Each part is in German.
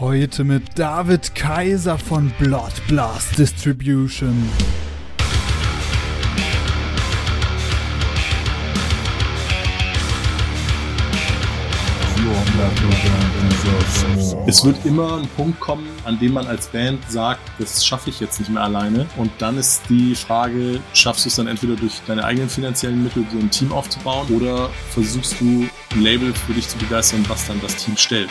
Heute mit David Kaiser von Blood Blast Distribution. Es wird immer ein Punkt kommen, an dem man als Band sagt, das schaffe ich jetzt nicht mehr alleine. Und dann ist die Frage, schaffst du es dann entweder durch deine eigenen finanziellen Mittel so ein Team aufzubauen oder versuchst du ein Label für dich zu begeistern, was dann das Team stellt.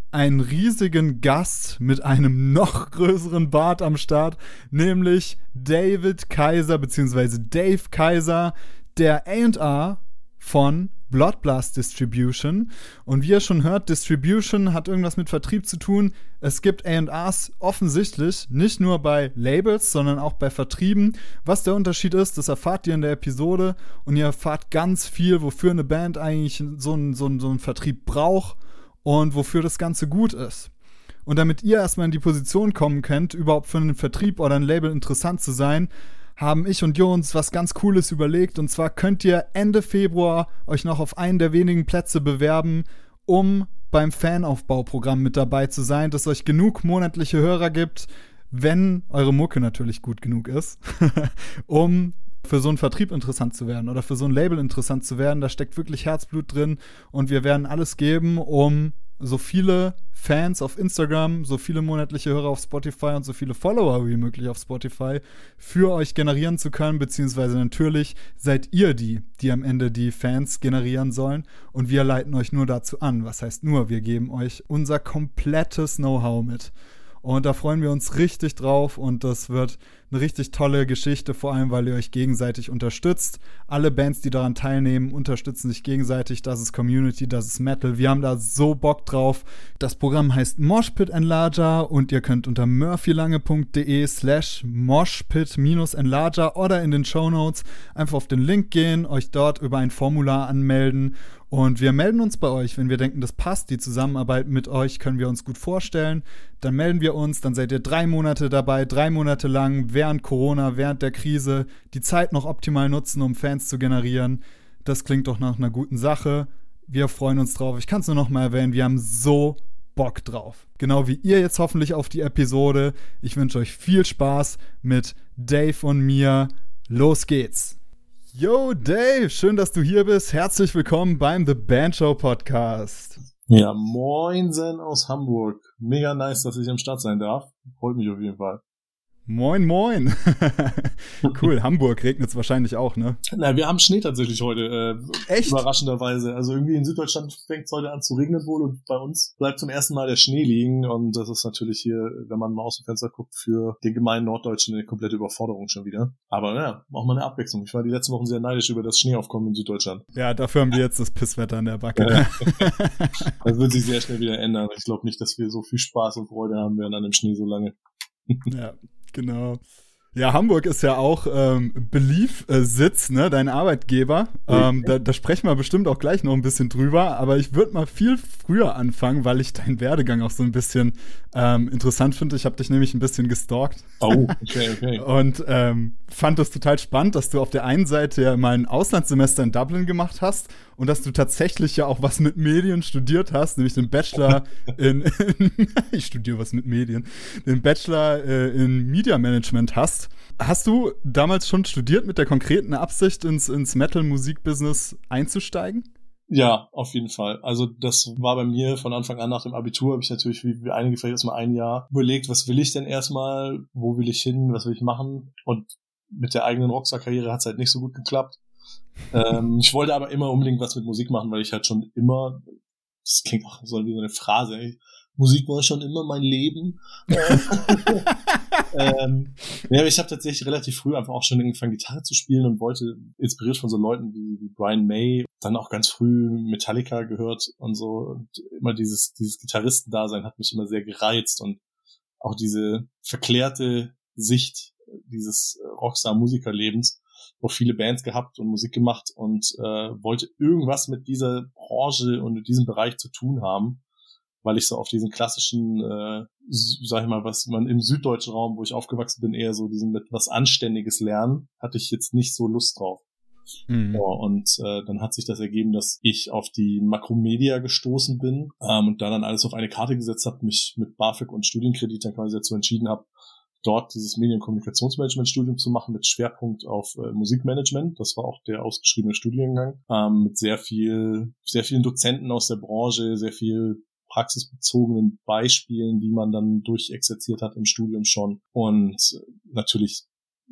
einen riesigen Gast mit einem noch größeren Bart am Start, nämlich David Kaiser bzw. Dave Kaiser, der A&R von Blood Blast Distribution. Und wie ihr schon hört, Distribution hat irgendwas mit Vertrieb zu tun. Es gibt A&Rs offensichtlich nicht nur bei Labels, sondern auch bei Vertrieben. Was der Unterschied ist, das erfahrt ihr in der Episode und ihr erfahrt ganz viel, wofür eine Band eigentlich so einen so so einen Vertrieb braucht und wofür das Ganze gut ist. Und damit ihr erstmal in die Position kommen könnt, überhaupt für einen Vertrieb oder ein Label interessant zu sein, haben ich und Jo uns was ganz Cooles überlegt. Und zwar könnt ihr Ende Februar euch noch auf einen der wenigen Plätze bewerben, um beim Fanaufbauprogramm mit dabei zu sein, das euch genug monatliche Hörer gibt, wenn eure Mucke natürlich gut genug ist, um für so einen Vertrieb interessant zu werden oder für so ein Label interessant zu werden. Da steckt wirklich Herzblut drin und wir werden alles geben, um so viele Fans auf Instagram, so viele monatliche Hörer auf Spotify und so viele Follower wie möglich auf Spotify für euch generieren zu können, beziehungsweise natürlich seid ihr die, die am Ende die Fans generieren sollen und wir leiten euch nur dazu an. Was heißt nur, wir geben euch unser komplettes Know-how mit. Und da freuen wir uns richtig drauf und das wird eine richtig tolle Geschichte, vor allem weil ihr euch gegenseitig unterstützt. Alle Bands, die daran teilnehmen, unterstützen sich gegenseitig. Das ist Community, das ist Metal. Wir haben da so Bock drauf. Das Programm heißt Moshpit Enlarger und ihr könnt unter murphylange.de slash moshpit-enlarger oder in den Show Notes einfach auf den Link gehen, euch dort über ein Formular anmelden und wir melden uns bei euch, wenn wir denken, das passt. Die Zusammenarbeit mit euch können wir uns gut vorstellen. Dann melden wir uns, dann seid ihr drei Monate dabei, drei Monate lang während Corona, während der Krise, die Zeit noch optimal nutzen, um Fans zu generieren. Das klingt doch nach einer guten Sache. Wir freuen uns drauf. Ich kann es nur noch mal erwähnen, wir haben so Bock drauf. Genau wie ihr jetzt hoffentlich auf die Episode. Ich wünsche euch viel Spaß mit Dave und mir. Los geht's! Yo, Dave, schön, dass du hier bist. Herzlich willkommen beim The Band Show Podcast. Ja, moinsen aus Hamburg. Mega nice, dass ich am Start sein darf. Freut mich auf jeden Fall. Moin, moin. cool, Hamburg regnet es wahrscheinlich auch, ne? Na, wir haben Schnee tatsächlich heute. Äh, Echt? Überraschenderweise. Also irgendwie in Süddeutschland fängt es heute an zu regnen wohl und bei uns bleibt zum ersten Mal der Schnee liegen und das ist natürlich hier, wenn man mal aus dem Fenster guckt, für den gemeinen Norddeutschen eine komplette Überforderung schon wieder. Aber naja, auch mal eine Abwechslung. Ich war die letzten Wochen sehr neidisch über das Schneeaufkommen in Süddeutschland. Ja, dafür haben wir jetzt das Pisswetter in der Backe. Ja. das wird sich sehr schnell wieder ändern. Ich glaube nicht, dass wir so viel Spaß und Freude haben werden an dem Schnee so lange. ja, Genau. Ja, Hamburg ist ja auch ähm, Belief-Sitz, ne, dein Arbeitgeber. Ähm, da, da sprechen wir bestimmt auch gleich noch ein bisschen drüber, aber ich würde mal viel früher anfangen, weil ich deinen Werdegang auch so ein bisschen ähm, interessant finde. Ich habe dich nämlich ein bisschen gestalkt. Oh, okay, okay. Und ähm, fand das total spannend, dass du auf der einen Seite ja mal ein Auslandssemester in Dublin gemacht hast und dass du tatsächlich ja auch was mit Medien studiert hast, nämlich den Bachelor in, in ich studiere was mit Medien, den Bachelor äh, in Media Management hast. Hast du damals schon studiert mit der konkreten Absicht, ins, ins Metal-Musik-Business einzusteigen? Ja, auf jeden Fall. Also das war bei mir von Anfang an nach dem Abitur, habe ich natürlich wie, wie einige vielleicht erstmal ein Jahr überlegt, was will ich denn erstmal, wo will ich hin, was will ich machen und mit der eigenen Rockstar-Karriere hat es halt nicht so gut geklappt. Ähm, ich wollte aber immer unbedingt was mit Musik machen, weil ich halt schon immer, das klingt auch so wie so eine Phrase, ey, Musik war schon immer mein Leben. ähm, ja, ich habe tatsächlich relativ früh einfach auch schon angefangen, Gitarre zu spielen und wollte, inspiriert von so Leuten wie, wie Brian May, dann auch ganz früh Metallica gehört und so. Und immer dieses, dieses Gitarristendasein hat mich immer sehr gereizt und auch diese verklärte Sicht dieses Rockstar-Musikerlebens auch viele Bands gehabt und Musik gemacht und äh, wollte irgendwas mit dieser Branche und mit diesem Bereich zu tun haben, weil ich so auf diesen klassischen, äh, sag ich mal, was man im süddeutschen Raum, wo ich aufgewachsen bin, eher so diesen mit was Anständiges lernen, hatte ich jetzt nicht so Lust drauf. Mhm. Ja, und äh, dann hat sich das ergeben, dass ich auf die Makromedia gestoßen bin ähm, und da dann alles auf eine Karte gesetzt habe, mich mit BAföG und Studienkredit dann quasi dazu entschieden habe, dort dieses Medienkommunikationsmanagement-Studium zu machen mit Schwerpunkt auf äh, Musikmanagement. Das war auch der ausgeschriebene Studiengang ähm, mit sehr viel, sehr vielen Dozenten aus der Branche, sehr viel praxisbezogenen Beispielen, die man dann durchexerziert hat im Studium schon und natürlich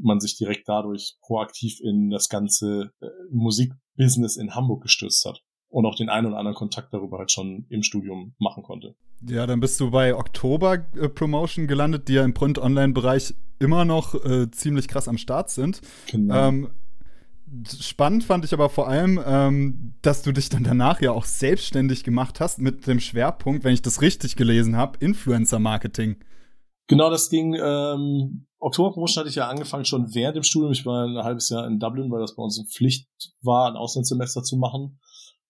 man sich direkt dadurch proaktiv in das ganze äh, Musikbusiness in Hamburg gestürzt hat und auch den einen oder anderen Kontakt darüber halt schon im Studium machen konnte. Ja, dann bist du bei Oktober äh, Promotion gelandet, die ja im Print-Online-Bereich immer noch äh, ziemlich krass am Start sind. Genau. Ähm, spannend fand ich aber vor allem, ähm, dass du dich dann danach ja auch selbstständig gemacht hast mit dem Schwerpunkt, wenn ich das richtig gelesen habe, Influencer-Marketing. Genau, das ging. Ähm, Oktober Promotion hatte ich ja angefangen schon während dem Studium. Ich war ein halbes Jahr in Dublin, weil das bei uns eine Pflicht war, ein Auslandssemester zu machen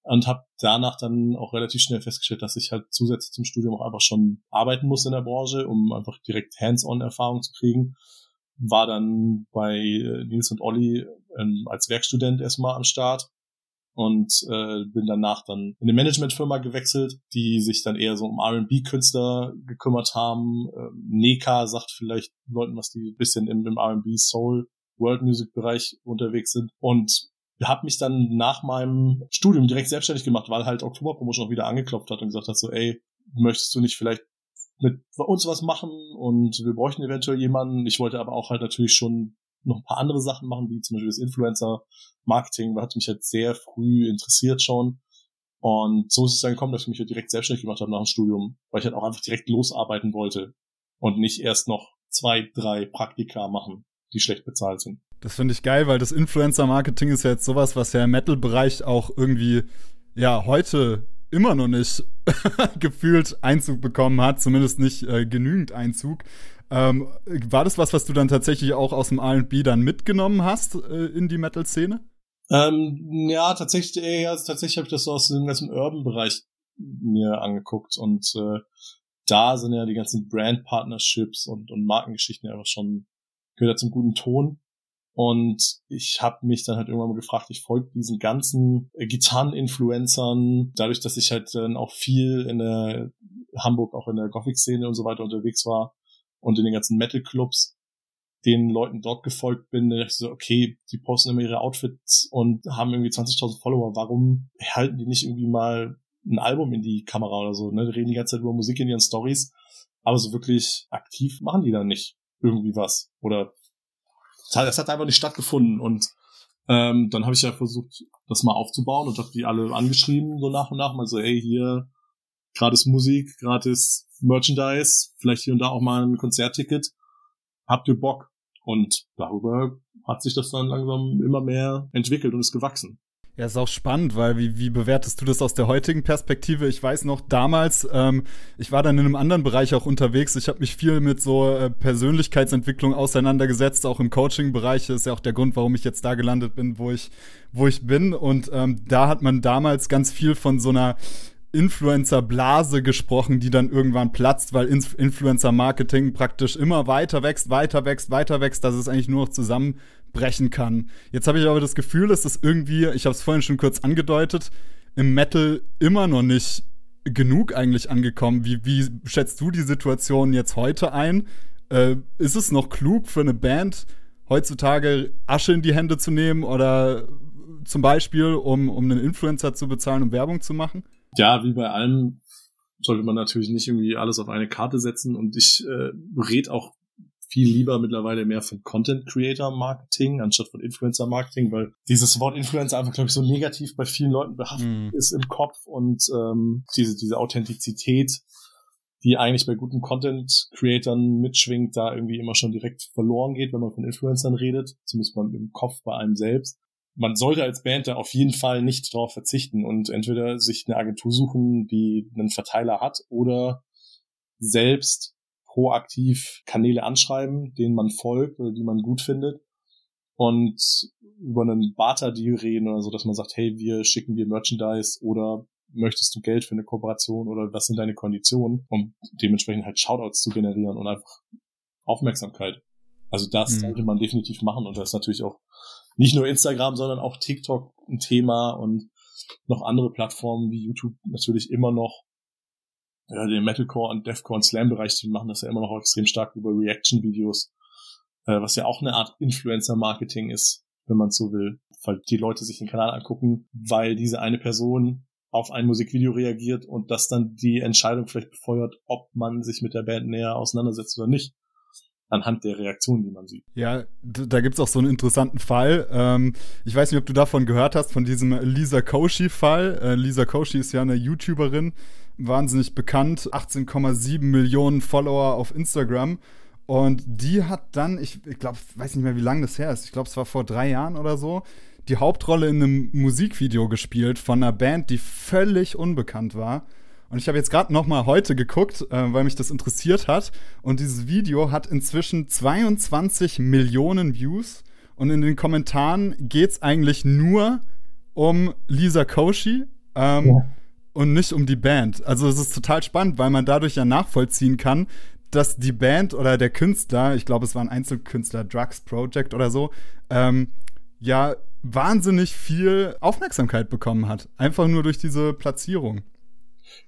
und habe danach dann auch relativ schnell festgestellt, dass ich halt zusätzlich zum Studium auch einfach schon arbeiten muss in der Branche, um einfach direkt Hands-on-Erfahrung zu kriegen. War dann bei äh, Nils und Olli ähm, als Werkstudent erstmal am Start und äh, bin danach dann in eine Managementfirma gewechselt, die sich dann eher so um R&B-Künstler gekümmert haben. Ähm, Neka sagt vielleicht Leuten, was die bisschen im, im R&B Soul World Music Bereich unterwegs sind und habe mich dann nach meinem Studium direkt selbstständig gemacht, weil halt Oktober Promotion auch wieder angeklopft hat und gesagt hat so, ey, möchtest du nicht vielleicht mit uns was machen und wir bräuchten eventuell jemanden. Ich wollte aber auch halt natürlich schon noch ein paar andere Sachen machen, wie zum Beispiel das Influencer-Marketing, hat mich halt sehr früh interessiert schon. Und so ist es dann gekommen, dass ich mich halt direkt selbstständig gemacht habe nach dem Studium, weil ich halt auch einfach direkt losarbeiten wollte und nicht erst noch zwei, drei Praktika machen, die schlecht bezahlt sind. Das finde ich geil, weil das Influencer-Marketing ist ja jetzt sowas, was ja im Metal-Bereich auch irgendwie, ja, heute immer noch nicht gefühlt Einzug bekommen hat, zumindest nicht äh, genügend Einzug. Ähm, war das was, was du dann tatsächlich auch aus dem R&B dann mitgenommen hast äh, in die Metal-Szene? Ähm, ja, tatsächlich, äh, ja, tatsächlich habe ich das so aus dem ganzen Urban-Bereich mir angeguckt und äh, da sind ja die ganzen Brand-Partnerships und, und Markengeschichten einfach schon gehört zum guten Ton. Und ich habe mich dann halt irgendwann mal gefragt, ich folge diesen ganzen äh, Gitarren-Influencern, dadurch, dass ich halt dann auch viel in der Hamburg, auch in der Gothic-Szene und so weiter unterwegs war und in den ganzen Metal-Clubs, den Leuten dort gefolgt bin, da dachte ich so, okay, die posten immer ihre Outfits und haben irgendwie 20.000 Follower, warum halten die nicht irgendwie mal ein Album in die Kamera oder so, ne? Die reden die ganze Zeit über Musik in ihren Stories, aber so wirklich aktiv machen die dann nicht irgendwie was. Oder das hat einfach nicht stattgefunden und ähm, dann habe ich ja versucht, das mal aufzubauen und habe die alle angeschrieben, so nach und nach, mal so, hey, hier, gratis Musik, gratis Merchandise, vielleicht hier und da auch mal ein Konzertticket. Habt ihr Bock? Und darüber hat sich das dann langsam immer mehr entwickelt und ist gewachsen. Ja, ist auch spannend, weil wie, wie bewertest du das aus der heutigen Perspektive? Ich weiß noch, damals, ähm, ich war dann in einem anderen Bereich auch unterwegs. Ich habe mich viel mit so äh, Persönlichkeitsentwicklung auseinandergesetzt, auch im Coaching-Bereich. Ist ja auch der Grund, warum ich jetzt da gelandet bin, wo ich, wo ich bin. Und ähm, da hat man damals ganz viel von so einer Influencer-Blase gesprochen, die dann irgendwann platzt, weil Influencer-Marketing praktisch immer weiter wächst, weiter wächst, weiter wächst, dass es eigentlich nur noch zusammen brechen kann. Jetzt habe ich aber das Gefühl, dass das irgendwie, ich habe es vorhin schon kurz angedeutet, im Metal immer noch nicht genug eigentlich angekommen. Wie, wie schätzt du die Situation jetzt heute ein? Äh, ist es noch klug für eine Band, heutzutage Asche in die Hände zu nehmen oder zum Beispiel, um, um einen Influencer zu bezahlen, um Werbung zu machen? Ja, wie bei allem sollte man natürlich nicht irgendwie alles auf eine Karte setzen und ich äh, rede auch viel lieber mittlerweile mehr von Content Creator Marketing anstatt von Influencer Marketing, weil dieses Wort Influencer einfach, glaube ich, so negativ bei vielen Leuten behaftet mm. ist im Kopf und ähm, diese, diese Authentizität, die eigentlich bei guten Content Creatern mitschwingt, da irgendwie immer schon direkt verloren geht, wenn man von Influencern redet, zumindest mal im Kopf bei einem selbst. Man sollte als Band da auf jeden Fall nicht darauf verzichten und entweder sich eine Agentur suchen, die einen Verteiler hat oder selbst proaktiv Kanäle anschreiben, denen man folgt oder die man gut findet und über einen Barter-Deal reden oder so, dass man sagt, hey, wir schicken dir Merchandise oder möchtest du Geld für eine Kooperation oder was sind deine Konditionen, um dementsprechend halt Shoutouts zu generieren und einfach Aufmerksamkeit. Also das mhm. sollte man definitiv machen und das ist natürlich auch nicht nur Instagram, sondern auch TikTok ein Thema und noch andere Plattformen wie YouTube natürlich immer noch. Ja, den Metalcore und Deathcore und Slam-Bereich, die machen das ja immer noch extrem stark über Reaction-Videos, äh, was ja auch eine Art Influencer-Marketing ist, wenn man so will, weil die Leute sich den Kanal angucken, weil diese eine Person auf ein Musikvideo reagiert und das dann die Entscheidung vielleicht befeuert, ob man sich mit der Band näher auseinandersetzt oder nicht anhand der Reaktionen, die man sieht. Ja, da gibt's auch so einen interessanten Fall. Ähm, ich weiß nicht, ob du davon gehört hast, von diesem Lisa Koshy-Fall. Äh, Lisa Koshy ist ja eine YouTuberin, wahnsinnig bekannt, 18,7 Millionen Follower auf Instagram. Und die hat dann, ich, ich glaube, weiß nicht mehr, wie lange das her ist. Ich glaube, es war vor drei Jahren oder so die Hauptrolle in einem Musikvideo gespielt von einer Band, die völlig unbekannt war. Und ich habe jetzt gerade noch mal heute geguckt, äh, weil mich das interessiert hat. Und dieses Video hat inzwischen 22 Millionen Views. Und in den Kommentaren geht es eigentlich nur um Lisa Koshy ähm, ja. und nicht um die Band. Also es ist total spannend, weil man dadurch ja nachvollziehen kann, dass die Band oder der Künstler, ich glaube, es war ein Einzelkünstler, Drugs Project oder so, ähm, ja wahnsinnig viel Aufmerksamkeit bekommen hat. Einfach nur durch diese Platzierung.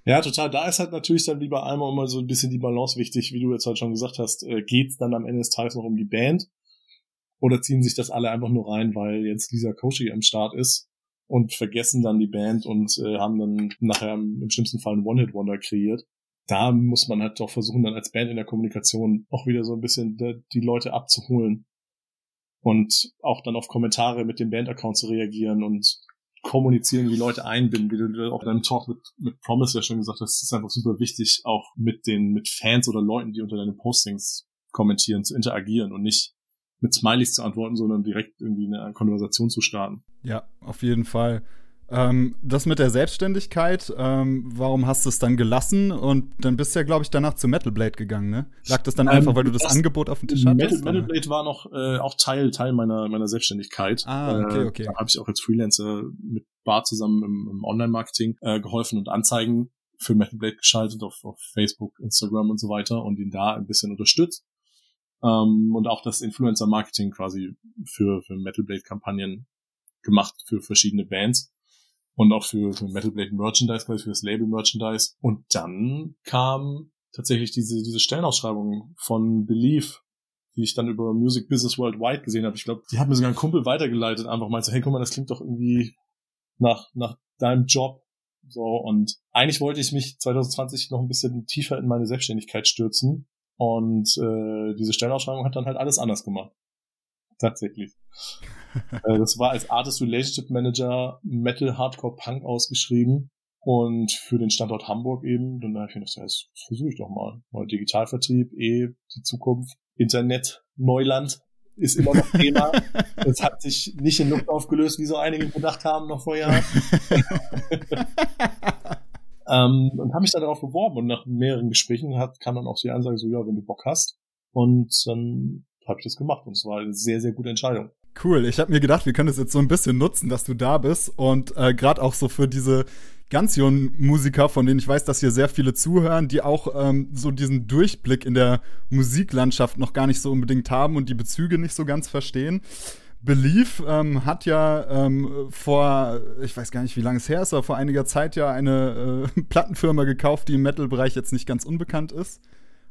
Ja, total. Da ist halt natürlich dann lieber einmal immer so ein bisschen die Balance wichtig, wie du jetzt halt schon gesagt hast. Äh, geht's dann am Ende des Tages noch um die Band? Oder ziehen sich das alle einfach nur rein, weil jetzt Lisa Koshy am Start ist und vergessen dann die Band und äh, haben dann nachher im schlimmsten Fall einen One-Hit-Wonder kreiert? Da muss man halt doch versuchen, dann als Band in der Kommunikation auch wieder so ein bisschen die Leute abzuholen und auch dann auf Kommentare mit dem Band-Account zu reagieren und kommunizieren, wie Leute einbinden, wie du auch in deinem Talk mit, mit Promise ja schon gesagt hast, ist einfach super wichtig, auch mit den, mit Fans oder Leuten, die unter deinen Postings kommentieren, zu interagieren und nicht mit Smileys zu antworten, sondern direkt irgendwie eine Konversation zu starten. Ja, auf jeden Fall. Ähm, das mit der Selbstständigkeit, ähm, warum hast du es dann gelassen? Und dann bist du ja, glaube ich, danach zu Metal Blade gegangen, ne? Lag das dann ähm, einfach, weil du das, das, Angebot auf dem Tisch Metal, hattest? Metal Blade war noch äh, auch Teil, Teil meiner, meiner Selbstständigkeit. Ah, okay, okay. Äh, da habe ich auch als Freelancer mit Bar zusammen im, im Online-Marketing äh, geholfen und Anzeigen für Metal Blade geschaltet auf, auf Facebook, Instagram und so weiter und ihn da ein bisschen unterstützt. Ähm, und auch das Influencer-Marketing quasi für, für Metal Blade-Kampagnen gemacht für verschiedene Bands und auch für, für Metal Blade Merchandise, quasi für das Label Merchandise. Und dann kam tatsächlich diese, diese Stellenausschreibung von Belief, die ich dann über Music Business Worldwide gesehen habe. Ich glaube, die hat mir sogar ein Kumpel weitergeleitet, einfach mal so, hey, guck mal, das klingt doch irgendwie nach, nach deinem Job. So, und eigentlich wollte ich mich 2020 noch ein bisschen tiefer in meine Selbstständigkeit stürzen. Und äh, diese Stellenausschreibung hat dann halt alles anders gemacht. Tatsächlich. Äh, das war als Artist Relationship Manager Metal Hardcore Punk ausgeschrieben und für den Standort Hamburg eben. Dann habe ich mir gedacht, ja, das versuche ich doch mal. Mal Digitalvertrieb, eh die Zukunft, Internet, Neuland ist immer noch Thema. Das hat sich nicht in Luft aufgelöst, wie so einige gedacht haben noch vor Jahren. ähm, und habe mich dann darauf beworben und nach mehreren Gesprächen hat, kam dann auch die Ansage so, ja, wenn du Bock hast. Und dann habe ich das gemacht und es war eine sehr, sehr gute Entscheidung. Cool. Ich habe mir gedacht, wir können es jetzt so ein bisschen nutzen, dass du da bist und äh, gerade auch so für diese ganz jungen Musiker, von denen ich weiß, dass hier sehr viele zuhören, die auch ähm, so diesen Durchblick in der Musiklandschaft noch gar nicht so unbedingt haben und die Bezüge nicht so ganz verstehen. Belief ähm, hat ja ähm, vor, ich weiß gar nicht, wie lange es her ist, aber vor einiger Zeit ja eine äh, Plattenfirma gekauft, die im Metal-Bereich jetzt nicht ganz unbekannt ist,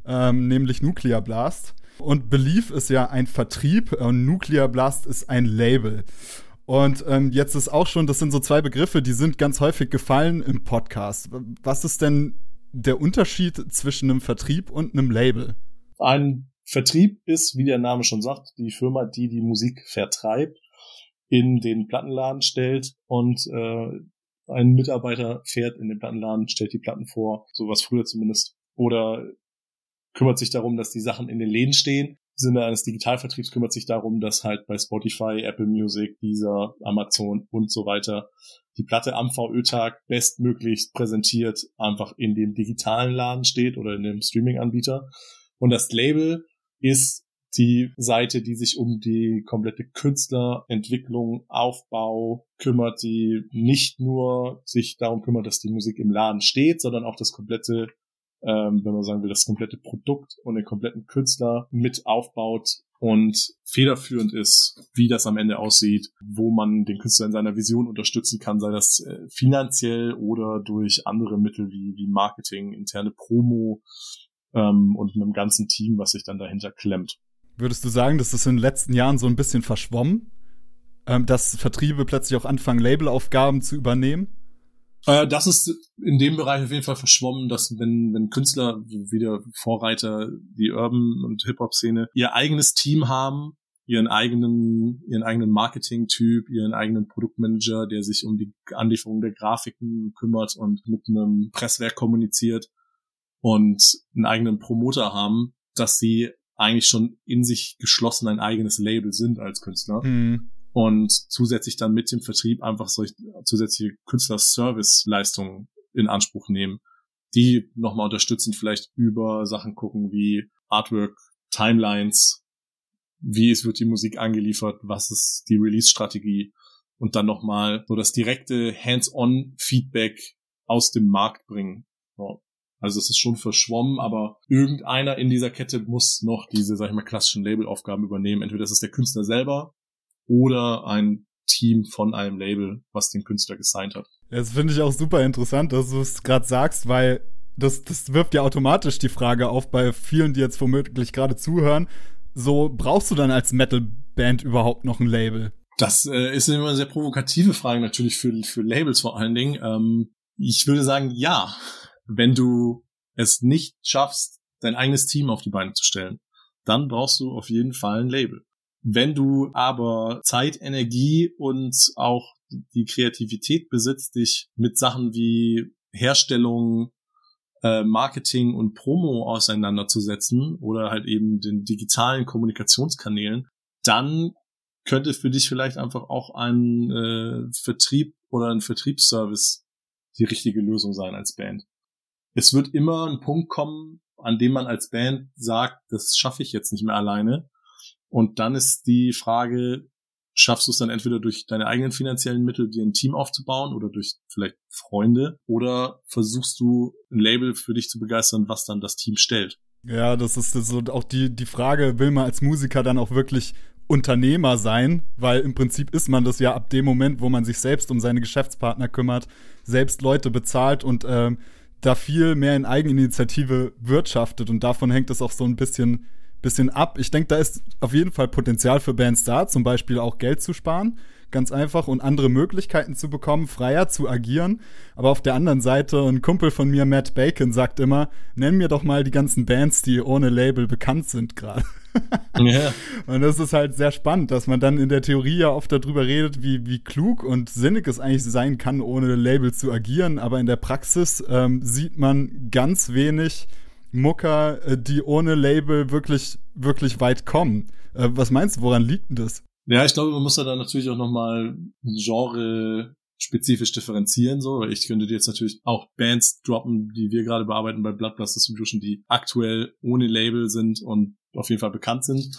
ähm, nämlich Nuclear Blast. Und Belief ist ja ein Vertrieb und Nuclear Blast ist ein Label. Und ähm, jetzt ist auch schon, das sind so zwei Begriffe, die sind ganz häufig gefallen im Podcast. Was ist denn der Unterschied zwischen einem Vertrieb und einem Label? Ein Vertrieb ist, wie der Name schon sagt, die Firma, die die Musik vertreibt, in den Plattenladen stellt und äh, ein Mitarbeiter fährt in den Plattenladen, stellt die Platten vor, sowas früher zumindest, oder kümmert sich darum, dass die Sachen in den Läden stehen. Im Sinne eines Digitalvertriebs kümmert sich darum, dass halt bei Spotify, Apple Music, Deezer, Amazon und so weiter die Platte am VÖ-Tag bestmöglichst präsentiert einfach in dem digitalen Laden steht oder in dem Streaming-Anbieter. Und das Label ist die Seite, die sich um die komplette Künstlerentwicklung, Aufbau kümmert, die nicht nur sich darum kümmert, dass die Musik im Laden steht, sondern auch das komplette, ähm, wenn man sagen will, das komplette Produkt und den kompletten Künstler mit aufbaut und federführend ist, wie das am Ende aussieht, wo man den Künstler in seiner Vision unterstützen kann, sei das äh, finanziell oder durch andere Mittel wie, wie Marketing, interne Promo ähm, und einem ganzen Team, was sich dann dahinter klemmt. Würdest du sagen, dass das in den letzten Jahren so ein bisschen verschwommen? Ähm, dass Vertriebe plötzlich auch anfangen, Labelaufgaben zu übernehmen? Äh, das ist in dem Bereich auf jeden Fall verschwommen, dass wenn, wenn Künstler, wieder Vorreiter, die Urban- und Hip-Hop-Szene, ihr eigenes Team haben, ihren eigenen, ihren eigenen Marketing-Typ, ihren eigenen Produktmanager, der sich um die Anlieferung der Grafiken kümmert und mit einem Presswerk kommuniziert und einen eigenen Promoter haben, dass sie eigentlich schon in sich geschlossen ein eigenes Label sind als Künstler. Mhm. Und zusätzlich dann mit dem Vertrieb einfach solche zusätzliche Künstler-Service-Leistungen in Anspruch nehmen, die nochmal unterstützen, vielleicht über Sachen gucken wie Artwork, Timelines, wie es wird die Musik angeliefert, was ist die Release-Strategie und dann nochmal so das direkte Hands-on-Feedback aus dem Markt bringen. Also es ist schon verschwommen, aber irgendeiner in dieser Kette muss noch diese, sag ich mal, klassischen Labelaufgaben übernehmen. Entweder das ist der Künstler selber oder ein Team von einem Label, was den Künstler gesigned hat. Das finde ich auch super interessant, dass du es gerade sagst, weil das, das wirft ja automatisch die Frage auf bei vielen, die jetzt womöglich gerade zuhören. So, brauchst du dann als Metal-Band überhaupt noch ein Label? Das äh, ist immer eine sehr provokative Frage natürlich für, für Labels vor allen Dingen. Ähm, ich würde sagen, ja wenn du es nicht schaffst, dein eigenes Team auf die Beine zu stellen, dann brauchst du auf jeden Fall ein Label. Wenn du aber Zeit, Energie und auch die Kreativität besitzt, dich mit Sachen wie Herstellung, äh, Marketing und Promo auseinanderzusetzen oder halt eben den digitalen Kommunikationskanälen, dann könnte für dich vielleicht einfach auch ein äh, Vertrieb oder ein Vertriebsservice die richtige Lösung sein als Band es wird immer ein Punkt kommen, an dem man als Band sagt, das schaffe ich jetzt nicht mehr alleine. Und dann ist die Frage, schaffst du es dann entweder durch deine eigenen finanziellen Mittel, dir ein Team aufzubauen oder durch vielleicht Freunde oder versuchst du ein Label für dich zu begeistern, was dann das Team stellt? Ja, das ist so auch die, die Frage, will man als Musiker dann auch wirklich Unternehmer sein, weil im Prinzip ist man das ja ab dem Moment, wo man sich selbst um seine Geschäftspartner kümmert, selbst Leute bezahlt und ähm, da viel mehr in Eigeninitiative wirtschaftet und davon hängt es auch so ein bisschen, bisschen ab. Ich denke, da ist auf jeden Fall Potenzial für Bands da, zum Beispiel auch Geld zu sparen ganz einfach und andere Möglichkeiten zu bekommen, freier zu agieren. Aber auf der anderen Seite, ein Kumpel von mir, Matt Bacon, sagt immer, nenn mir doch mal die ganzen Bands, die ohne Label bekannt sind gerade. yeah. Und das ist halt sehr spannend, dass man dann in der Theorie ja oft darüber redet, wie, wie klug und sinnig es eigentlich sein kann, ohne Label zu agieren. Aber in der Praxis ähm, sieht man ganz wenig Mucker, äh, die ohne Label wirklich, wirklich weit kommen. Äh, was meinst du, woran liegt denn das? Ja, ich glaube, man muss da dann natürlich auch nochmal Genre spezifisch differenzieren, so, weil ich könnte dir jetzt natürlich auch Bands droppen, die wir gerade bearbeiten bei Bloodblast Distribution, die aktuell ohne Label sind und auf jeden Fall bekannt sind,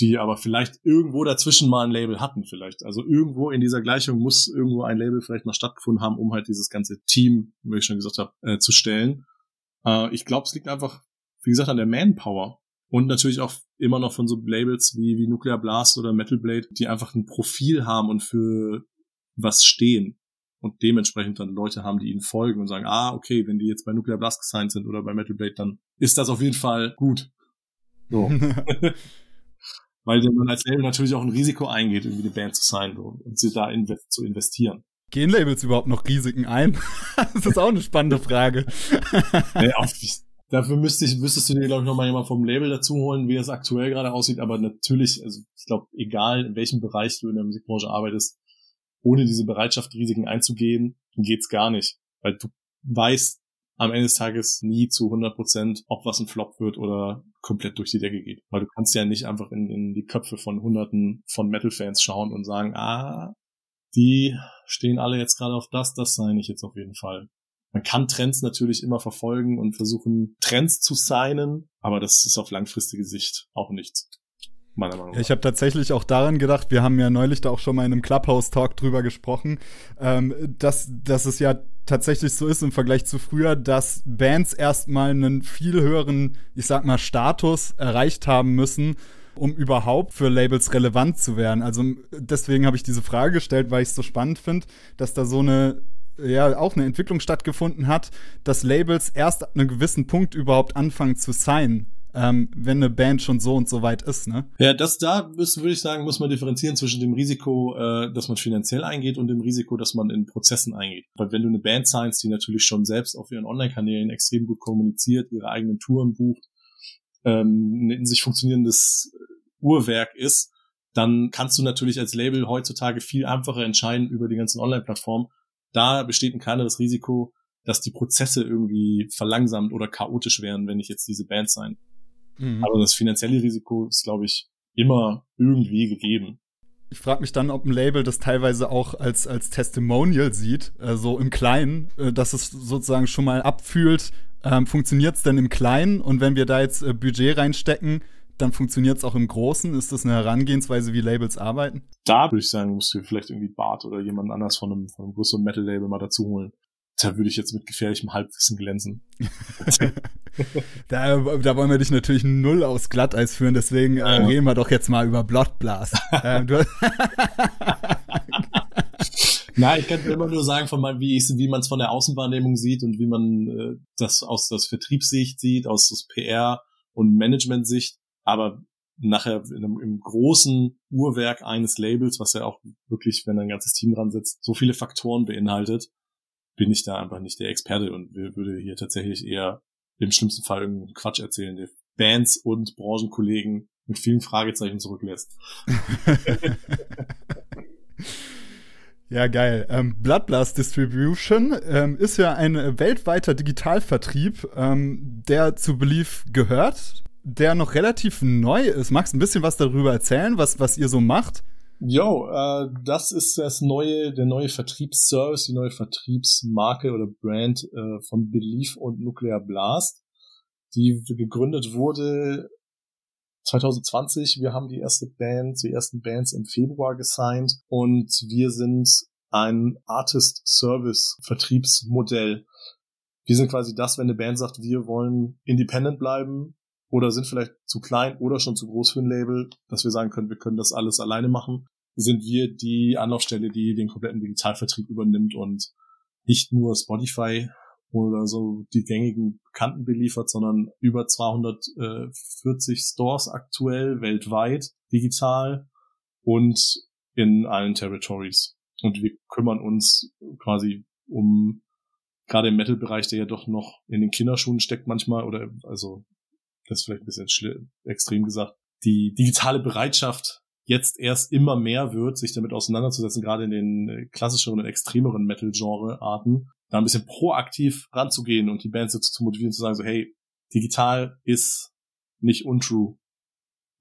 die aber vielleicht irgendwo dazwischen mal ein Label hatten vielleicht. Also irgendwo in dieser Gleichung muss irgendwo ein Label vielleicht mal stattgefunden haben, um halt dieses ganze Team, wie ich schon gesagt habe, äh, zu stellen. Äh, ich glaube, es liegt einfach, wie gesagt, an der Manpower. Und natürlich auch immer noch von so Labels wie, wie Nuclear Blast oder Metal Blade, die einfach ein Profil haben und für was stehen. Und dementsprechend dann Leute haben, die ihnen folgen und sagen, ah, okay, wenn die jetzt bei Nuclear Blast gesigned sind oder bei Metal Blade, dann ist das auf jeden Fall gut. So. Weil man als Label natürlich auch ein Risiko eingeht, irgendwie eine Band zu signen und sie da invest zu investieren. Gehen Labels überhaupt noch Risiken ein? das ist auch eine spannende Frage. ja, Dafür müsste ich, müsstest du dir, glaube ich, nochmal jemand vom Label dazu holen, wie es aktuell gerade aussieht. Aber natürlich, also ich glaube, egal in welchem Bereich du in der Musikbranche arbeitest, ohne diese Bereitschaft, Risiken einzugehen, geht's gar nicht. Weil du weißt am Ende des Tages nie zu 100 Prozent, ob was ein Flop wird oder komplett durch die Decke geht. Weil du kannst ja nicht einfach in, in die Köpfe von Hunderten von Metal-Fans schauen und sagen, ah, die stehen alle jetzt gerade auf das, das sei ich jetzt auf jeden Fall. Man kann Trends natürlich immer verfolgen und versuchen, Trends zu signen, aber das ist auf langfristige Sicht auch nichts. Meiner Meinung nach. Ich habe tatsächlich auch daran gedacht, wir haben ja neulich da auch schon mal in einem Clubhouse-Talk drüber gesprochen, ähm, dass, dass es ja tatsächlich so ist im Vergleich zu früher, dass Bands erstmal einen viel höheren, ich sag mal, Status erreicht haben müssen, um überhaupt für Labels relevant zu werden. Also deswegen habe ich diese Frage gestellt, weil ich es so spannend finde, dass da so eine ja auch eine Entwicklung stattgefunden hat, dass Labels erst ab einem gewissen Punkt überhaupt anfangen zu signen ähm, wenn eine Band schon so und so weit ist, ne? Ja, das da ist, würde ich sagen, muss man differenzieren zwischen dem Risiko, äh, dass man finanziell eingeht und dem Risiko, dass man in Prozessen eingeht. Weil wenn du eine Band signst, die natürlich schon selbst auf ihren Online-Kanälen extrem gut kommuniziert, ihre eigenen Touren bucht, ähm, ein in sich funktionierendes Uhrwerk ist, dann kannst du natürlich als Label heutzutage viel einfacher entscheiden über die ganzen Online-Plattformen. Da besteht ein kleineres Risiko, dass die Prozesse irgendwie verlangsamt oder chaotisch wären, wenn ich jetzt diese Band sein. Mhm. Aber das finanzielle Risiko ist, glaube ich, immer irgendwie gegeben. Ich frage mich dann, ob ein Label das teilweise auch als, als Testimonial sieht, so im Kleinen, äh, dass es sozusagen schon mal abfühlt, ähm, funktioniert es denn im Kleinen? Und wenn wir da jetzt äh, Budget reinstecken, dann funktioniert es auch im Großen? Ist das eine Herangehensweise, wie Labels arbeiten? Da würde ich sagen, musst du vielleicht irgendwie Bart oder jemand anders von einem, von einem größeren Metal-Label mal dazu holen da würde ich jetzt mit gefährlichem Halbwissen glänzen. da, da wollen wir dich natürlich null aus Glatteis führen, deswegen äh, reden wir doch jetzt mal über Bloodblast. ähm, Na, ich kann immer nur sagen, von meinem, wie, wie man es von der Außenwahrnehmung sieht und wie man äh, das aus der Vertriebssicht sieht, aus der PR- und Management-Sicht. Aber nachher einem, im großen Uhrwerk eines Labels, was ja auch wirklich, wenn ein ganzes Team dran sitzt, so viele Faktoren beinhaltet, bin ich da einfach nicht der Experte und würde hier tatsächlich eher im schlimmsten Fall irgendeinen Quatsch erzählen, der Bands und Branchenkollegen mit vielen Fragezeichen zurücklässt. Ja, geil. Ähm, Bloodblast Distribution ähm, ist ja ein weltweiter Digitalvertrieb, ähm, der zu Belief gehört, der noch relativ neu ist. Magst du ein bisschen was darüber erzählen, was, was ihr so macht? Jo, äh, das ist das neue, der neue Vertriebsservice, die neue Vertriebsmarke oder Brand äh, von Belief und Nuclear Blast, die gegründet wurde 2020. Wir haben die erste Band, die ersten Bands im Februar gesigned und wir sind ein Artist Service Vertriebsmodell. Wir sind quasi das, wenn eine Band sagt, wir wollen independent bleiben, oder sind vielleicht zu klein oder schon zu groß für ein Label, dass wir sagen können, wir können das alles alleine machen, sind wir die Anlaufstelle, die den kompletten Digitalvertrieb übernimmt und nicht nur Spotify oder so die gängigen Bekannten beliefert, sondern über 240 Stores aktuell weltweit digital und in allen Territories. Und wir kümmern uns quasi um gerade im Metal-Bereich, der ja doch noch in den Kinderschuhen steckt manchmal oder also das ist vielleicht ein bisschen extrem gesagt, die digitale Bereitschaft jetzt erst immer mehr wird, sich damit auseinanderzusetzen, gerade in den äh, klassischeren und extremeren Metal-Genre-Arten, da ein bisschen proaktiv ranzugehen und die Bands dazu zu motivieren, zu sagen so, hey, digital ist nicht untrue.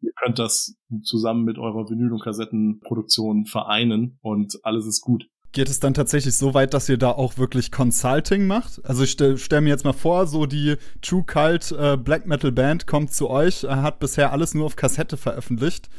Ihr könnt das zusammen mit eurer Vinyl- und Kassettenproduktion vereinen und alles ist gut geht es dann tatsächlich so weit, dass ihr da auch wirklich Consulting macht? Also ich stelle stell mir jetzt mal vor, so die True Cult äh, Black Metal Band kommt zu euch, hat bisher alles nur auf Kassette veröffentlicht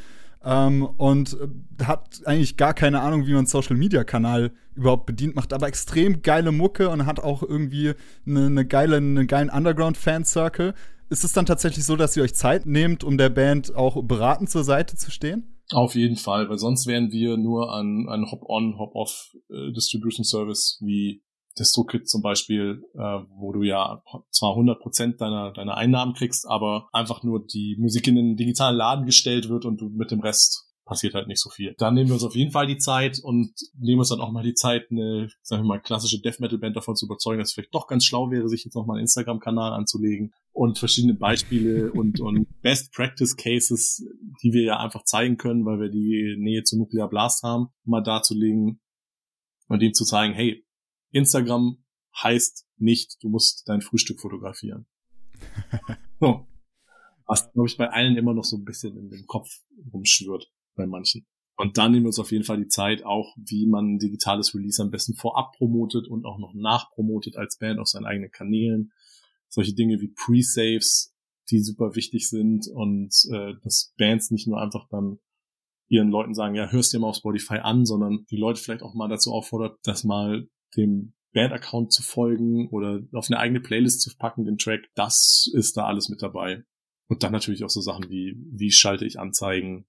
ähm, und äh, hat eigentlich gar keine Ahnung, wie man Social Media Kanal überhaupt bedient, macht aber extrem geile Mucke und hat auch irgendwie eine, eine geile, einen geilen Underground Fan Circle. Ist es dann tatsächlich so, dass ihr euch Zeit nehmt, um der Band auch beratend zur Seite zu stehen? Auf jeden Fall, weil sonst wären wir nur an ein Hop-on, Hop-off äh, Distribution Service wie DistroKit zum Beispiel, äh, wo du ja zwar 100% deiner, deiner Einnahmen kriegst, aber einfach nur die Musik in den digitalen Laden gestellt wird und du mit dem Rest passiert halt nicht so viel. Dann nehmen wir uns auf jeden Fall die Zeit und nehmen uns dann auch mal die Zeit, eine, sagen wir mal, klassische Death Metal Band davon zu überzeugen, dass es vielleicht doch ganz schlau wäre, sich jetzt noch mal einen Instagram-Kanal anzulegen und verschiedene Beispiele und, und Best Practice Cases, die wir ja einfach zeigen können, weil wir die Nähe zu Nuclear Blast haben, mal darzulegen und dem zu zeigen, hey, Instagram heißt nicht, du musst dein Frühstück fotografieren. so. Was, glaube ich, bei allen immer noch so ein bisschen in dem Kopf rumschwört bei manchen. Und dann nehmen wir uns auf jeden Fall die Zeit, auch wie man digitales Release am besten vorab promotet und auch noch nachpromotet als Band auf seinen eigenen Kanälen. Solche Dinge wie Pre-Saves, die super wichtig sind und äh, dass Bands nicht nur einfach dann ihren Leuten sagen, ja, hörst dir mal auf Spotify an, sondern die Leute vielleicht auch mal dazu auffordert, das mal dem Band-Account zu folgen oder auf eine eigene Playlist zu packen, den Track, das ist da alles mit dabei. Und dann natürlich auch so Sachen wie, wie schalte ich Anzeigen,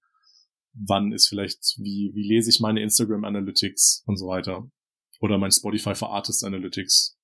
wann ist vielleicht, wie, wie lese ich meine Instagram Analytics und so weiter. Oder mein Spotify for Artist Analytics,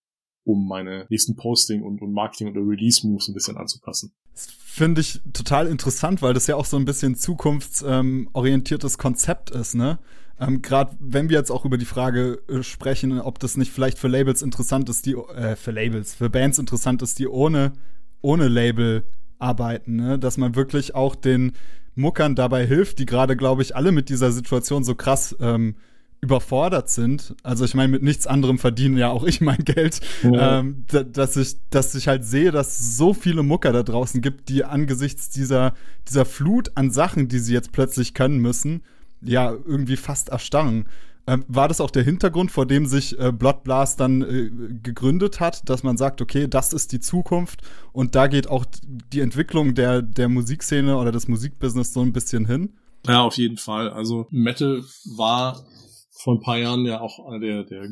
um meine nächsten Posting und, und Marketing oder Release Moves ein bisschen anzupassen. Das finde ich total interessant, weil das ja auch so ein bisschen zukunftsorientiertes Konzept ist, ne? Ähm, Gerade wenn wir jetzt auch über die Frage äh, sprechen, ob das nicht vielleicht für Labels interessant ist, die äh, für Labels, für Bands interessant ist, die ohne ohne Label arbeiten, ne? Dass man wirklich auch den Muckern dabei hilft, die gerade, glaube ich, alle mit dieser Situation so krass ähm, überfordert sind. Also ich meine, mit nichts anderem verdiene ja auch ich mein Geld, ja. ähm, dass ich, dass ich halt sehe, dass es so viele Mucker da draußen gibt, die angesichts dieser, dieser Flut an Sachen, die sie jetzt plötzlich können müssen, ja, irgendwie fast erstarren. Ähm, war das auch der Hintergrund, vor dem sich äh, Blood Blast dann äh, gegründet hat, dass man sagt, okay, das ist die Zukunft und da geht auch die Entwicklung der, der Musikszene oder des Musikbusiness so ein bisschen hin? Ja, auf jeden Fall. Also Metal war vor ein paar Jahren ja auch einer der, der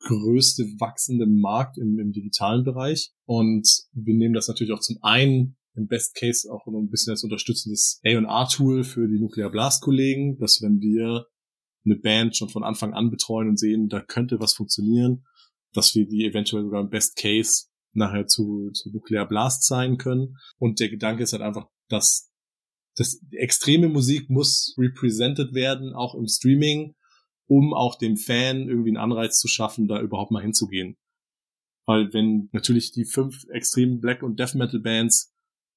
größte wachsende Markt im, im digitalen Bereich. Und wir nehmen das natürlich auch zum einen im Best Case auch noch ein bisschen als unterstützendes A&R-Tool für die Nuclear Blast-Kollegen, dass wenn wir eine Band schon von Anfang an betreuen und sehen, da könnte was funktionieren, dass wir die eventuell sogar im Best Case nachher zu, zu Nuclear Blast sein können. Und der Gedanke ist halt einfach, dass das extreme Musik muss represented werden, auch im Streaming, um auch dem Fan irgendwie einen Anreiz zu schaffen, da überhaupt mal hinzugehen. Weil wenn natürlich die fünf extremen Black und Death Metal Bands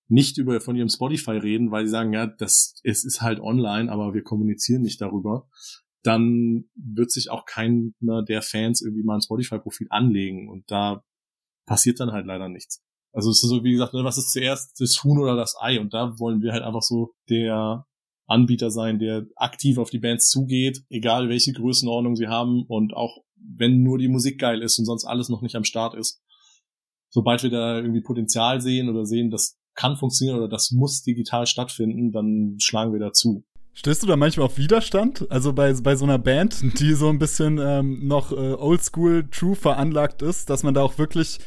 nicht über von ihrem Spotify reden, weil sie sagen, ja, das es ist halt online, aber wir kommunizieren nicht darüber, dann wird sich auch keiner der Fans irgendwie mal ein Spotify-Profil anlegen und da passiert dann halt leider nichts. Also es ist so, wie gesagt, ne, was ist zuerst das Huhn oder das Ei? Und da wollen wir halt einfach so der Anbieter sein, der aktiv auf die Bands zugeht, egal welche Größenordnung sie haben und auch wenn nur die Musik geil ist und sonst alles noch nicht am Start ist. Sobald wir da irgendwie Potenzial sehen oder sehen, das kann funktionieren oder das muss digital stattfinden, dann schlagen wir dazu. Stößt du da manchmal auf Widerstand? Also bei, bei so einer Band, die so ein bisschen ähm, noch äh, oldschool true veranlagt ist, dass man da auch wirklich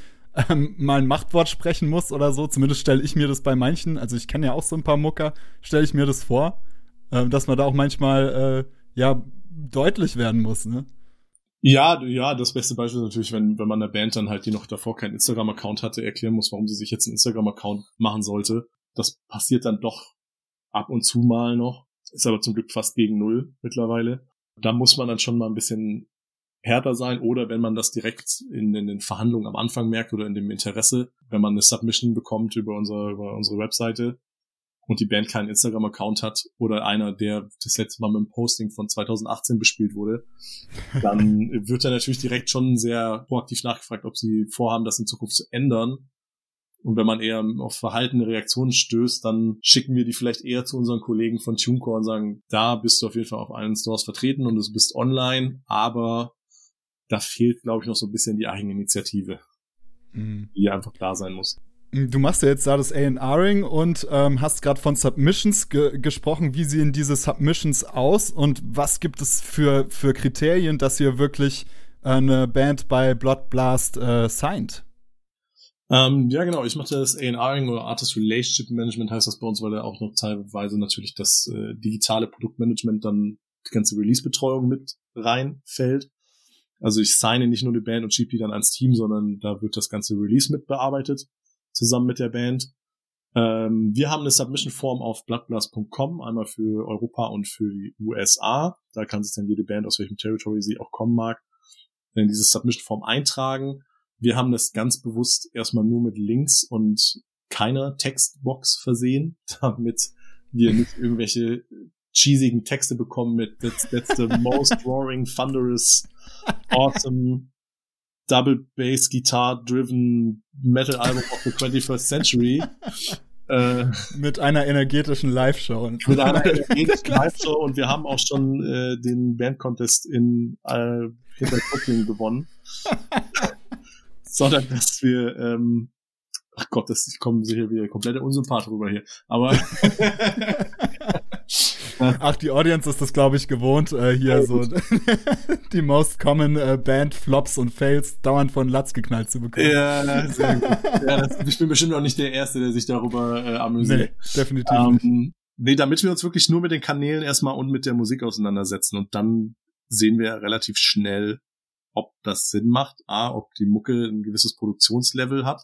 ähm, mal ein Machtwort sprechen muss oder so. Zumindest stelle ich mir das bei manchen, also ich kenne ja auch so ein paar Mucker, stelle ich mir das vor, äh, dass man da auch manchmal äh, ja deutlich werden muss, ne? Ja, ja, das beste Beispiel ist natürlich, wenn, wenn man einer Band dann halt, die noch davor keinen Instagram-Account hatte, erklären muss, warum sie sich jetzt einen Instagram-Account machen sollte. Das passiert dann doch ab und zu mal noch. Ist aber zum Glück fast gegen Null mittlerweile. Da muss man dann schon mal ein bisschen härter sein oder wenn man das direkt in, in den Verhandlungen am Anfang merkt oder in dem Interesse, wenn man eine Submission bekommt über unsere, über unsere Webseite und die Band keinen Instagram-Account hat oder einer, der das letzte Mal mit dem Posting von 2018 bespielt wurde, dann wird er natürlich direkt schon sehr proaktiv nachgefragt, ob sie vorhaben, das in Zukunft zu ändern und wenn man eher auf verhaltene Reaktionen stößt, dann schicken wir die vielleicht eher zu unseren Kollegen von TuneCore und sagen, da bist du auf jeden Fall auf allen Stores vertreten und du bist online, aber da fehlt, glaube ich, noch so ein bisschen die Eigeninitiative, mhm. die einfach da sein muss. Du machst ja jetzt da das A&Ring und ähm, hast gerade von Submissions ge gesprochen. Wie sehen diese Submissions aus und was gibt es für, für Kriterien, dass ihr wirklich äh, eine Band bei Blood Blast äh, signed? Ähm, ja, genau. Ich mache das A&Ring oder Artist Relationship Management heißt das bei uns, weil da auch noch teilweise natürlich das äh, digitale Produktmanagement dann die ganze Release-Betreuung mit reinfällt. Also ich signe nicht nur die Band und schiebe die dann ans Team, sondern da wird das ganze Release mit bearbeitet, zusammen mit der Band. Ähm, wir haben eine Submission-Form auf bloodblast.com, einmal für Europa und für die USA. Da kann sich dann jede Band, aus welchem Territory sie auch kommen mag, in diese Submission-Form eintragen. Wir haben das ganz bewusst erstmal nur mit Links und keiner Textbox versehen, damit wir nicht irgendwelche cheesigen Texte bekommen mit that's, that's the most roaring, thunderous, awesome double bass guitar driven metal album of the 21st century. Äh, mit einer energetischen Live-Show. Mit einer energetischen Live-Show und wir haben auch schon äh, den Band-Contest in äh, hinter Brooklyn gewonnen. Sondern dass wir ähm, ach Gott, das, ich komme sicher wieder komplette Unsympath rüber hier. Aber Ach, die Audience ist das, glaube ich, gewohnt, äh, hier so die most common äh, Band Flops und Fails dauernd von Latz geknallt zu bekommen. Ja, sehr gut. Ja, das, ich bin bestimmt auch nicht der Erste, der sich darüber äh, amüsiert. Nee, definitiv ähm, nicht. Nee, damit wir uns wirklich nur mit den Kanälen erstmal und mit der Musik auseinandersetzen und dann sehen wir relativ schnell, ob das Sinn macht. A, ob die Mucke ein gewisses Produktionslevel hat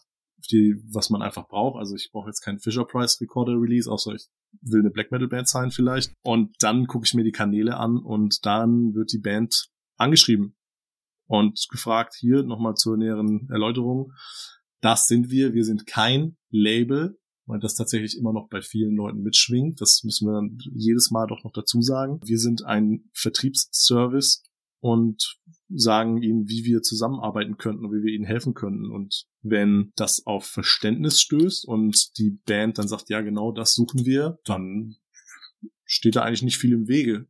die, was man einfach braucht. Also ich brauche jetzt keinen Fisher Price Recorder Release, außer ich will eine Black Metal Band sein vielleicht. Und dann gucke ich mir die Kanäle an und dann wird die Band angeschrieben und gefragt, hier nochmal zur näheren Erläuterung. Das sind wir. Wir sind kein Label, weil das tatsächlich immer noch bei vielen Leuten mitschwingt. Das müssen wir dann jedes Mal doch noch dazu sagen. Wir sind ein Vertriebsservice und sagen ihnen, wie wir zusammenarbeiten könnten und wie wir ihnen helfen könnten. Und wenn das auf Verständnis stößt und die Band dann sagt, ja, genau das suchen wir, dann steht da eigentlich nicht viel im Wege.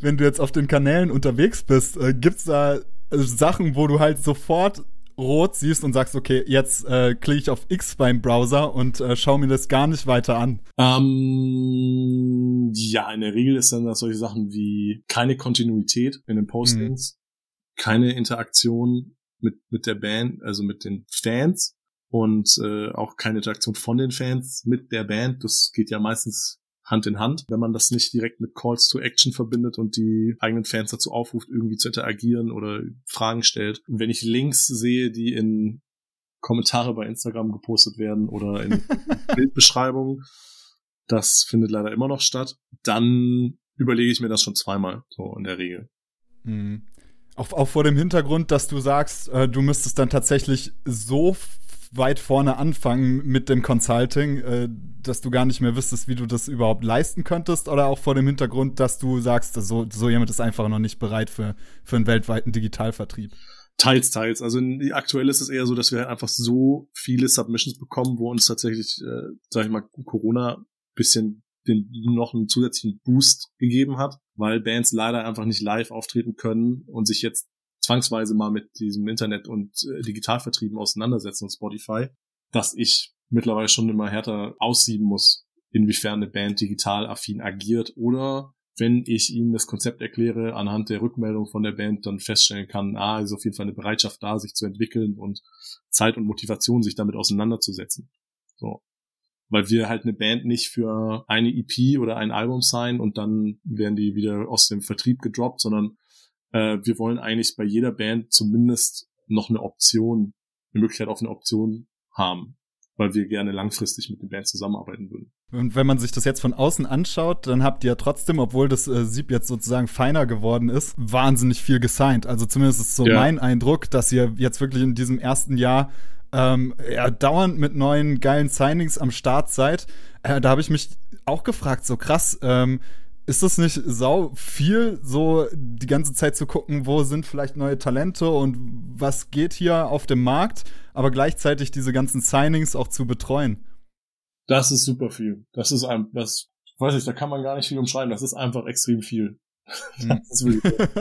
Wenn du jetzt auf den Kanälen unterwegs bist, äh, gibt's da Sachen, wo du halt sofort rot siehst und sagst, okay, jetzt äh, klicke ich auf X beim Browser und äh, schaue mir das gar nicht weiter an? Ähm, ja, in der Regel ist dann das solche Sachen wie keine Kontinuität in den Postings, mhm. keine Interaktion mit, mit der Band, also mit den Fans und äh, auch keine Interaktion von den Fans mit der Band. Das geht ja meistens Hand in Hand, wenn man das nicht direkt mit Calls to Action verbindet und die eigenen Fans dazu aufruft, irgendwie zu interagieren oder Fragen stellt. Und wenn ich Links sehe, die in Kommentare bei Instagram gepostet werden oder in Bildbeschreibungen, das findet leider immer noch statt, dann überlege ich mir das schon zweimal, so in der Regel. Mhm. Auch, auch vor dem Hintergrund, dass du sagst, äh, du müsstest dann tatsächlich so weit vorne anfangen mit dem Consulting, äh, dass du gar nicht mehr wüsstest, wie du das überhaupt leisten könntest, oder auch vor dem Hintergrund, dass du sagst, so, so jemand ist einfach noch nicht bereit für, für einen weltweiten Digitalvertrieb? Teils, teils. Also aktuell ist es eher so, dass wir einfach so viele Submissions bekommen, wo uns tatsächlich, äh, sag ich mal, Corona bisschen den, noch einen zusätzlichen Boost gegeben hat, weil Bands leider einfach nicht live auftreten können und sich jetzt zwangsweise mal mit diesem Internet und äh, Digitalvertrieben auseinandersetzen und Spotify, dass ich mittlerweile schon immer härter aussieben muss, inwiefern eine Band digital affin agiert oder wenn ich ihnen das Konzept erkläre, anhand der Rückmeldung von der Band dann feststellen kann, ah, ist auf jeden Fall eine Bereitschaft da, sich zu entwickeln und Zeit und Motivation, sich damit auseinanderzusetzen. So. Weil wir halt eine Band nicht für eine EP oder ein Album sein und dann werden die wieder aus dem Vertrieb gedroppt, sondern äh, wir wollen eigentlich bei jeder Band zumindest noch eine Option, eine Möglichkeit auf eine Option haben, weil wir gerne langfristig mit den Bands zusammenarbeiten würden. Und wenn man sich das jetzt von außen anschaut, dann habt ihr ja trotzdem, obwohl das äh, Sieb jetzt sozusagen feiner geworden ist, wahnsinnig viel gesigned. Also zumindest ist so ja. mein Eindruck, dass ihr jetzt wirklich in diesem ersten Jahr ähm, ja, dauernd mit neuen geilen Signings am Start seid. Äh, da habe ich mich auch gefragt, so krass, ähm, ist es nicht sau viel, so die ganze Zeit zu gucken, wo sind vielleicht neue Talente und was geht hier auf dem Markt, aber gleichzeitig diese ganzen Signings auch zu betreuen? Das ist super viel. Das ist ein, das, weiß ich, da kann man gar nicht viel umschreiben. Das ist einfach extrem viel. Hm.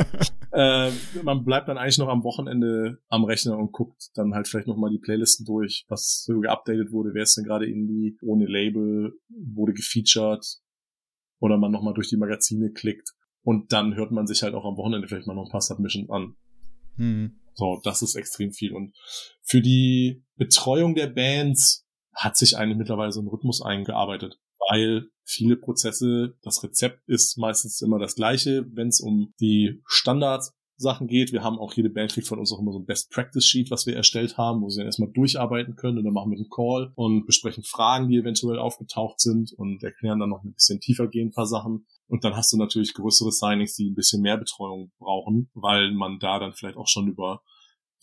äh, man bleibt dann eigentlich noch am Wochenende am Rechner und guckt dann halt vielleicht nochmal die Playlisten durch, was so geupdatet wurde, wer ist denn gerade Indie, ohne Label, wurde gefeatured, oder man nochmal durch die Magazine klickt und dann hört man sich halt auch am Wochenende vielleicht mal noch ein paar Submissions an. Hm. So, das ist extrem viel. Und für die Betreuung der Bands hat sich eigentlich mittlerweile so ein Rhythmus eingearbeitet, weil viele Prozesse, das Rezept ist meistens immer das gleiche, wenn es um die Standards Sachen geht. Wir haben auch jede Band kriegt von uns auch immer so ein Best Practice Sheet, was wir erstellt haben, wo sie dann erstmal durcharbeiten können und dann machen wir einen Call und besprechen Fragen, die eventuell aufgetaucht sind und erklären dann noch ein bisschen tiefer gehen paar Sachen. Und dann hast du natürlich größere Signings, die ein bisschen mehr Betreuung brauchen, weil man da dann vielleicht auch schon über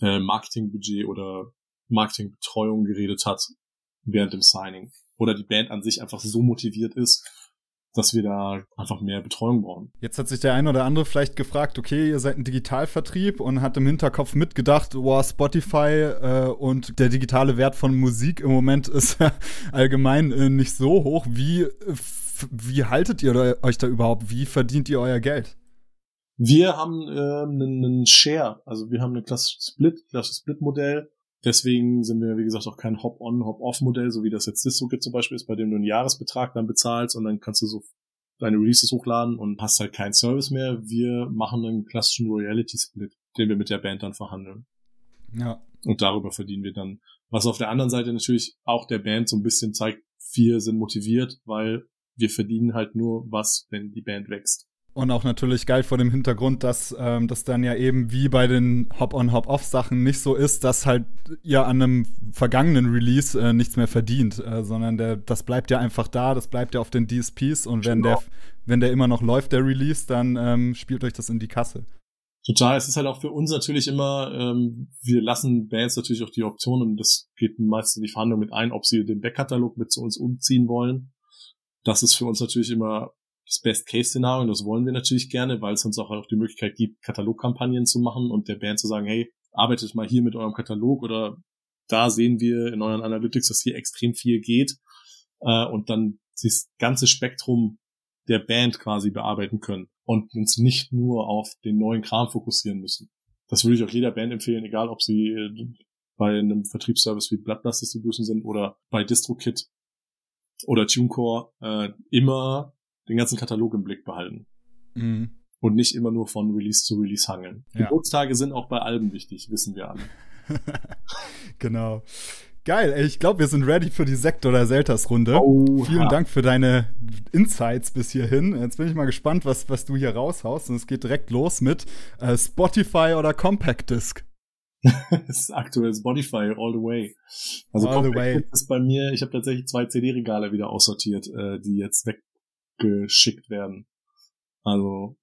äh, Marketingbudget oder Marketingbetreuung geredet hat während dem Signing. Oder die Band an sich einfach so motiviert ist, dass wir da einfach mehr Betreuung brauchen. Jetzt hat sich der eine oder andere vielleicht gefragt, okay, ihr seid ein Digitalvertrieb und hat im Hinterkopf mitgedacht, wow, Spotify äh, und der digitale Wert von Musik im Moment ist allgemein äh, nicht so hoch. Wie, wie haltet ihr euch da überhaupt? Wie verdient ihr euer Geld? Wir haben äh, einen, einen Share, also wir haben ein klassisches Split, klassisches Split-Modell. Deswegen sind wir, wie gesagt, auch kein Hop-on, Hop-off-Modell, so wie das jetzt DistroKit zum Beispiel ist, bei dem du einen Jahresbetrag dann bezahlst und dann kannst du so deine Releases hochladen und hast halt keinen Service mehr. Wir machen einen klassischen Royalty-Split, den wir mit der Band dann verhandeln. Ja. Und darüber verdienen wir dann. Was auf der anderen Seite natürlich auch der Band so ein bisschen zeigt, wir sind motiviert, weil wir verdienen halt nur was, wenn die Band wächst. Und auch natürlich geil vor dem Hintergrund, dass ähm, das dann ja eben wie bei den Hop-on, Hop-off-Sachen nicht so ist, dass halt ihr an einem vergangenen Release äh, nichts mehr verdient, äh, sondern der, das bleibt ja einfach da, das bleibt ja auf den DSPs und wenn der, wenn der immer noch läuft, der Release, dann ähm, spielt euch das in die Kasse. Total, es ist halt auch für uns natürlich immer, ähm, wir lassen Bands natürlich auch die Option und das geht meistens in die Verhandlung mit ein, ob sie den Backkatalog mit zu uns umziehen wollen. Das ist für uns natürlich immer das Best-Case-Szenario und das wollen wir natürlich gerne, weil es uns auch, die Möglichkeit gibt, Katalogkampagnen zu machen und der Band zu sagen, hey, arbeitet mal hier mit eurem Katalog oder da sehen wir in euren Analytics, dass hier extrem viel geht äh, und dann das ganze Spektrum der Band quasi bearbeiten können und uns nicht nur auf den neuen Kram fokussieren müssen. Das würde ich auch jeder Band empfehlen, egal ob sie äh, bei einem Vertriebsservice wie Bloodlust Distribution sind oder bei DistroKit oder TuneCore, äh, immer den ganzen Katalog im Blick behalten. Mhm. Und nicht immer nur von Release zu Release hangeln. Ja. Geburtstage sind auch bei Alben wichtig, wissen wir alle. genau. Geil, ey, ich glaube, wir sind ready für die Sekt- oder Selters-Runde. Oh, Vielen. Dank für deine Insights bis hierhin. Jetzt bin ich mal gespannt, was, was du hier raushaust. Und es geht direkt los mit äh, Spotify oder Compact Disc. das ist aktuell Spotify all the way. Also all Compact the way. ist bei mir, ich habe tatsächlich zwei CD-Regale wieder aussortiert, äh, die jetzt weg geschickt werden. Also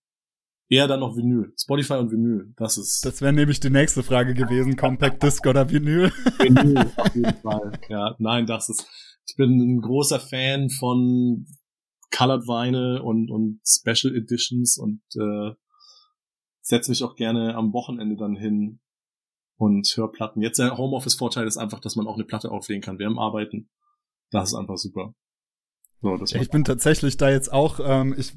eher dann noch Vinyl. Spotify und Vinyl, das ist. Das wäre nämlich die nächste Frage gewesen, Compact Disc oder Vinyl. Vinyl, auf jeden Fall. Ja, nein, das ist. Ich bin ein großer Fan von Colored Vinyl und, und Special Editions und äh, setze mich auch gerne am Wochenende dann hin und höre Platten. Jetzt der Homeoffice-Vorteil ist einfach, dass man auch eine Platte auflegen kann während Arbeiten. Das ist einfach super. So, ich bin tatsächlich da jetzt auch, ähm, ich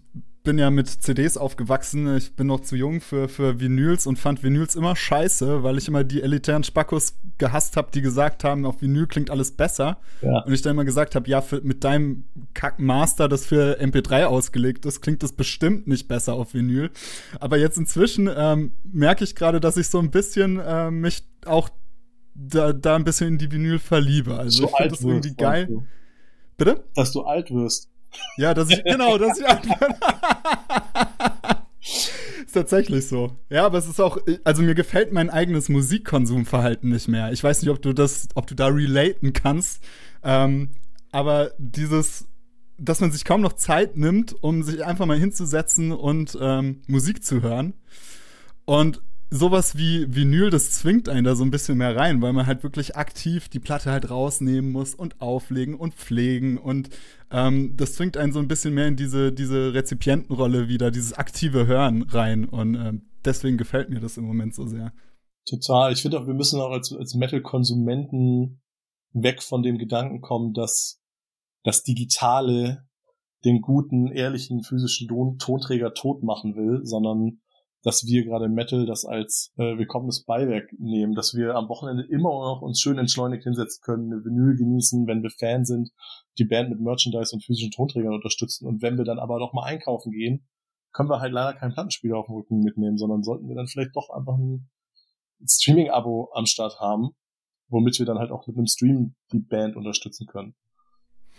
bin ja mit CDs aufgewachsen. Ich bin noch zu jung für, für Vinyls und fand Vinyls immer scheiße, weil ich immer die elitären Spackos gehasst habe, die gesagt haben, auf Vinyl klingt alles besser. Ja. Und ich dann immer gesagt habe, ja, für, mit deinem Kack-Master, das für MP3 ausgelegt ist, klingt das bestimmt nicht besser auf Vinyl. Aber jetzt inzwischen ähm, merke ich gerade, dass ich so ein bisschen äh, mich auch da, da ein bisschen in die Vinyl verliebe. Also so ich finde das irgendwie geil. Du. Bitte? Dass du alt wirst. Ja, dass ich, genau, dass ich alt werde. ist tatsächlich so. Ja, aber es ist auch, also mir gefällt mein eigenes Musikkonsumverhalten nicht mehr. Ich weiß nicht, ob du das, ob du da relaten kannst. Ähm, aber dieses, dass man sich kaum noch Zeit nimmt, um sich einfach mal hinzusetzen und ähm, Musik zu hören. Und sowas wie Vinyl, das zwingt einen da so ein bisschen mehr rein, weil man halt wirklich aktiv die Platte halt rausnehmen muss und auflegen und pflegen und ähm, das zwingt einen so ein bisschen mehr in diese, diese Rezipientenrolle wieder, dieses aktive Hören rein und ähm, deswegen gefällt mir das im Moment so sehr. Total. Ich finde auch, wir müssen auch als, als Metal-Konsumenten weg von dem Gedanken kommen, dass das Digitale den guten, ehrlichen, physischen Ton Tonträger tot machen will, sondern dass wir gerade Metal das als äh, willkommenes Beiwerk nehmen, dass wir am Wochenende immer noch uns schön entschleunigt hinsetzen können, eine Vinyl genießen, wenn wir Fan sind, die Band mit Merchandise und physischen Tonträgern unterstützen und wenn wir dann aber doch mal einkaufen gehen, können wir halt leider keinen Plattenspieler auf dem Rücken mitnehmen, sondern sollten wir dann vielleicht doch einfach ein Streaming-Abo am Start haben, womit wir dann halt auch mit einem Stream die Band unterstützen können.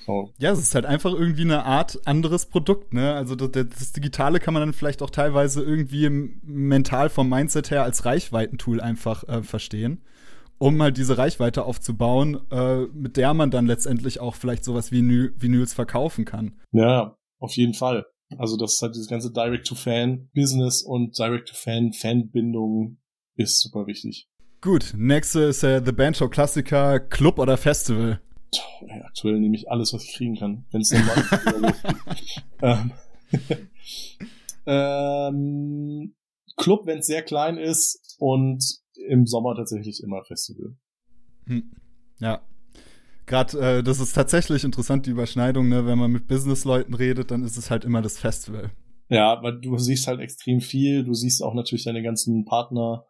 So. Ja, es ist halt einfach irgendwie eine Art anderes Produkt, ne? Also das, das, Digitale kann man dann vielleicht auch teilweise irgendwie mental vom Mindset her als Reichweitentool einfach äh, verstehen, um halt diese Reichweite aufzubauen, äh, mit der man dann letztendlich auch vielleicht sowas wie Vinyls verkaufen kann. Ja, auf jeden Fall. Also das ist halt dieses ganze Direct-to-Fan-Business und Direct-to-Fan-Fanbindung ist super wichtig. Gut, nächste ist äh, The Band Show Klassiker, Club oder Festival. Ey, aktuell nehme ich alles, was ich kriegen kann, wenn es dann mal ähm, ähm, Club, wenn es sehr klein ist und im Sommer tatsächlich immer Festival. Hm. Ja. Gerade, äh, das ist tatsächlich interessant, die Überschneidung, ne? Wenn man mit Businessleuten redet, dann ist es halt immer das Festival. Ja, weil du siehst halt extrem viel. Du siehst auch natürlich deine ganzen Partner.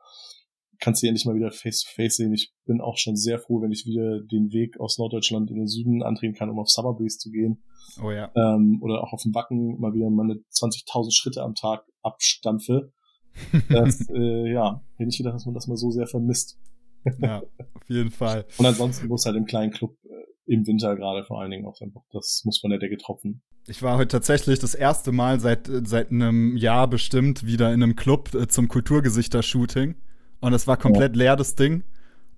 Kannst sie endlich mal wieder face to face sehen. Ich bin auch schon sehr froh, wenn ich wieder den Weg aus Norddeutschland in den Süden antreten kann, um auf Summer Breeze zu gehen. Oh ja. Ähm, oder auch auf dem Wacken mal wieder meine 20.000 Schritte am Tag abstampfe. Das, äh, ja, hätte ich gedacht, dass man das mal so sehr vermisst. ja, auf jeden Fall. Und ansonsten muss halt im kleinen Club äh, im Winter gerade vor allen Dingen auch einfach, das muss von der Decke tropfen. Ich war heute tatsächlich das erste Mal seit, seit einem Jahr bestimmt wieder in einem Club äh, zum Kulturgesichter-Shooting. Und es war komplett leer, das Ding.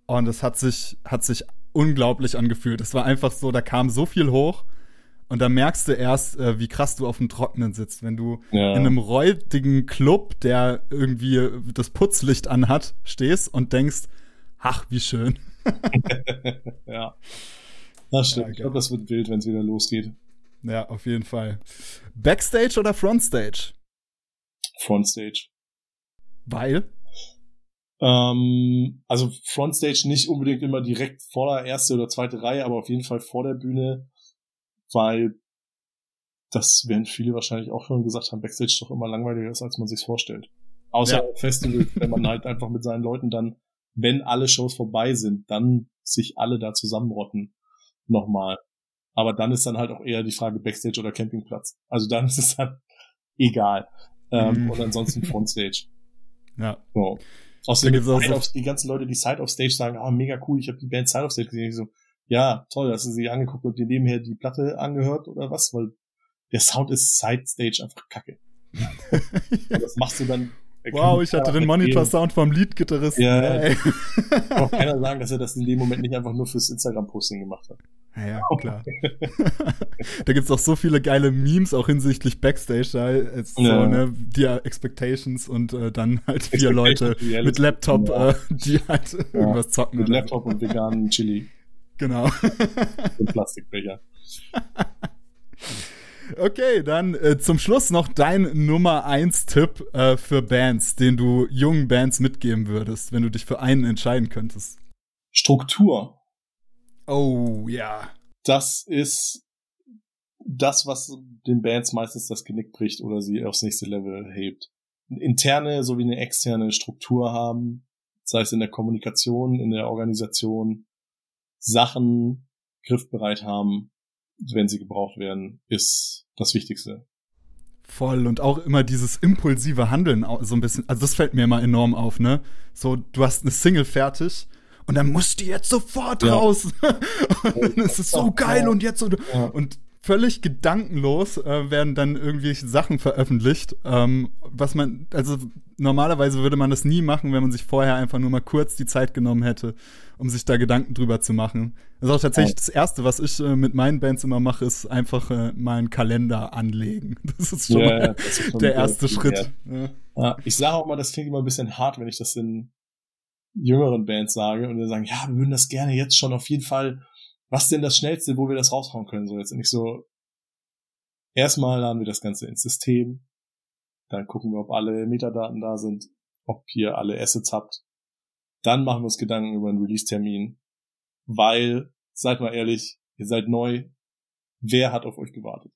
Und es hat sich, hat sich unglaublich angefühlt. Es war einfach so, da kam so viel hoch. Und da merkst du erst, äh, wie krass du auf dem Trockenen sitzt, wenn du ja. in einem räudigen Club, der irgendwie das Putzlicht anhat, stehst und denkst, ach, wie schön. ja. Das stimmt. Ja, ich glaube, das wird wild, wenn es wieder losgeht. Ja, auf jeden Fall. Backstage oder Frontstage? Frontstage. Weil? Ähm, also Frontstage nicht unbedingt immer direkt vor der erste oder zweite Reihe, aber auf jeden Fall vor der Bühne, weil das werden viele wahrscheinlich auch schon gesagt haben, Backstage doch immer langweiliger ist, als man sich vorstellt. Außer ja. Festival, wenn man halt einfach mit seinen Leuten dann, wenn alle Shows vorbei sind, dann sich alle da zusammenrotten. Nochmal. Aber dann ist dann halt auch eher die Frage Backstage oder Campingplatz. Also dann ist es dann egal. Ähm, mhm. Und ansonsten Frontstage. Ja. So. Außerdem so die ganzen Leute, die Side of Stage sagen, ah, mega cool, ich habe die Band Side of Stage gesehen. Ich so, ja, toll, hast du sie angeguckt und dir nebenher die Platte angehört oder was? Weil der Sound ist Side Stage einfach kacke. das machst du dann Wow, ich hatte den Monitor-Sound vom Lead-Gitarristen. Ja, ey. kann auch keiner sagen, dass er das in dem Moment nicht einfach nur fürs Instagram-Posting gemacht hat. Ja, ja klar. da gibt's auch so viele geile Memes, auch hinsichtlich Backstage, da ist ja. so, ne, die Expectations und äh, dann halt vier Leute mit Laptop, ja. äh, die halt ja. irgendwas zocken. Mit Laptop und veganen Chili. Genau. und Plastikbecher. Okay, dann äh, zum Schluss noch dein Nummer 1 Tipp äh, für Bands, den du jungen Bands mitgeben würdest, wenn du dich für einen entscheiden könntest. Struktur. Oh, ja. Das ist das, was den Bands meistens das Genick bricht oder sie aufs nächste Level hebt. Eine interne sowie eine externe Struktur haben, sei es in der Kommunikation, in der Organisation, Sachen griffbereit haben, wenn sie gebraucht werden, ist das Wichtigste. Voll und auch immer dieses impulsive Handeln so ein bisschen, also das fällt mir immer enorm auf, ne? So, du hast eine Single fertig und dann musst du jetzt sofort ja. raus. und es ist so geil und jetzt so. Ja. Und völlig gedankenlos äh, werden dann irgendwelche Sachen veröffentlicht, ähm, was man, also normalerweise würde man das nie machen, wenn man sich vorher einfach nur mal kurz die Zeit genommen hätte, um sich da Gedanken drüber zu machen. Das ist auch tatsächlich das Erste, was ich äh, mit meinen Bands immer mache, ist einfach äh, mal einen Kalender anlegen. Das ist schon ja, mal ist schon der erste Schritt. Ja. ich sage auch mal, das klingt immer ein bisschen hart, wenn ich das in jüngeren Bands sage und wir sagen, ja, wir würden das gerne jetzt schon auf jeden Fall was denn das Schnellste, wo wir das raushauen können, so jetzt nicht so, erstmal laden wir das Ganze ins System, dann gucken wir, ob alle Metadaten da sind, ob ihr alle Assets habt, dann machen wir uns Gedanken über einen Release-Termin, weil, seid mal ehrlich, ihr seid neu, wer hat auf euch gewartet?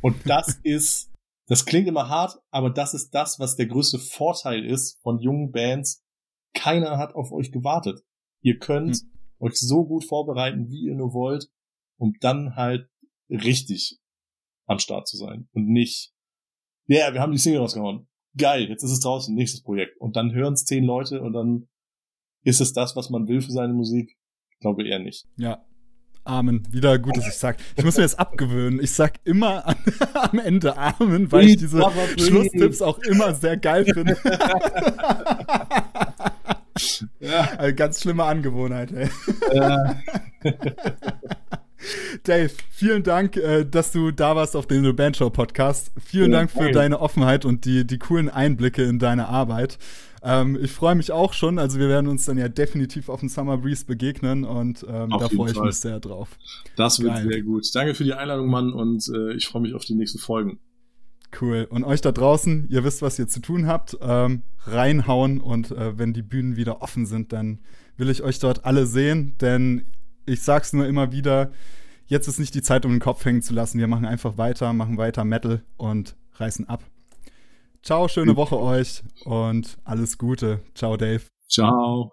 Und das ist, das klingt immer hart, aber das ist das, was der größte Vorteil ist von jungen Bands. Keiner hat auf euch gewartet. Ihr könnt hm euch so gut vorbereiten, wie ihr nur wollt, um dann halt richtig am Start zu sein und nicht, ja, yeah, wir haben die Single rausgehauen. Geil, jetzt ist es draußen, nächstes Projekt. Und dann hören es zehn Leute und dann ist es das, was man will für seine Musik? Ich glaube eher nicht. Ja. Amen. Wieder gut, dass ich sag. Ich muss mir das abgewöhnen. Ich sag immer an, am Ende Amen, weil ich diese Schlusstipps auch immer sehr geil finde. Ja. Also ganz schlimme Angewohnheit, ey. Ja. Dave, vielen Dank, äh, dass du da warst auf dem The Band Show Podcast. Vielen ja, Dank für deine Offenheit und die, die coolen Einblicke in deine Arbeit. Ähm, ich freue mich auch schon. Also wir werden uns dann ja definitiv auf dem Summer Breeze begegnen und ähm, da freue ich mich sehr drauf. Das wird Geil. sehr gut. Danke für die Einladung, Mann, und äh, ich freue mich auf die nächsten Folgen. Cool. Und euch da draußen, ihr wisst, was ihr zu tun habt. Ähm, reinhauen und äh, wenn die Bühnen wieder offen sind, dann will ich euch dort alle sehen, denn ich sag's nur immer wieder, jetzt ist nicht die Zeit, um den Kopf hängen zu lassen. Wir machen einfach weiter, machen weiter Metal und reißen ab. Ciao, schöne Woche euch und alles Gute. Ciao, Dave. Ciao.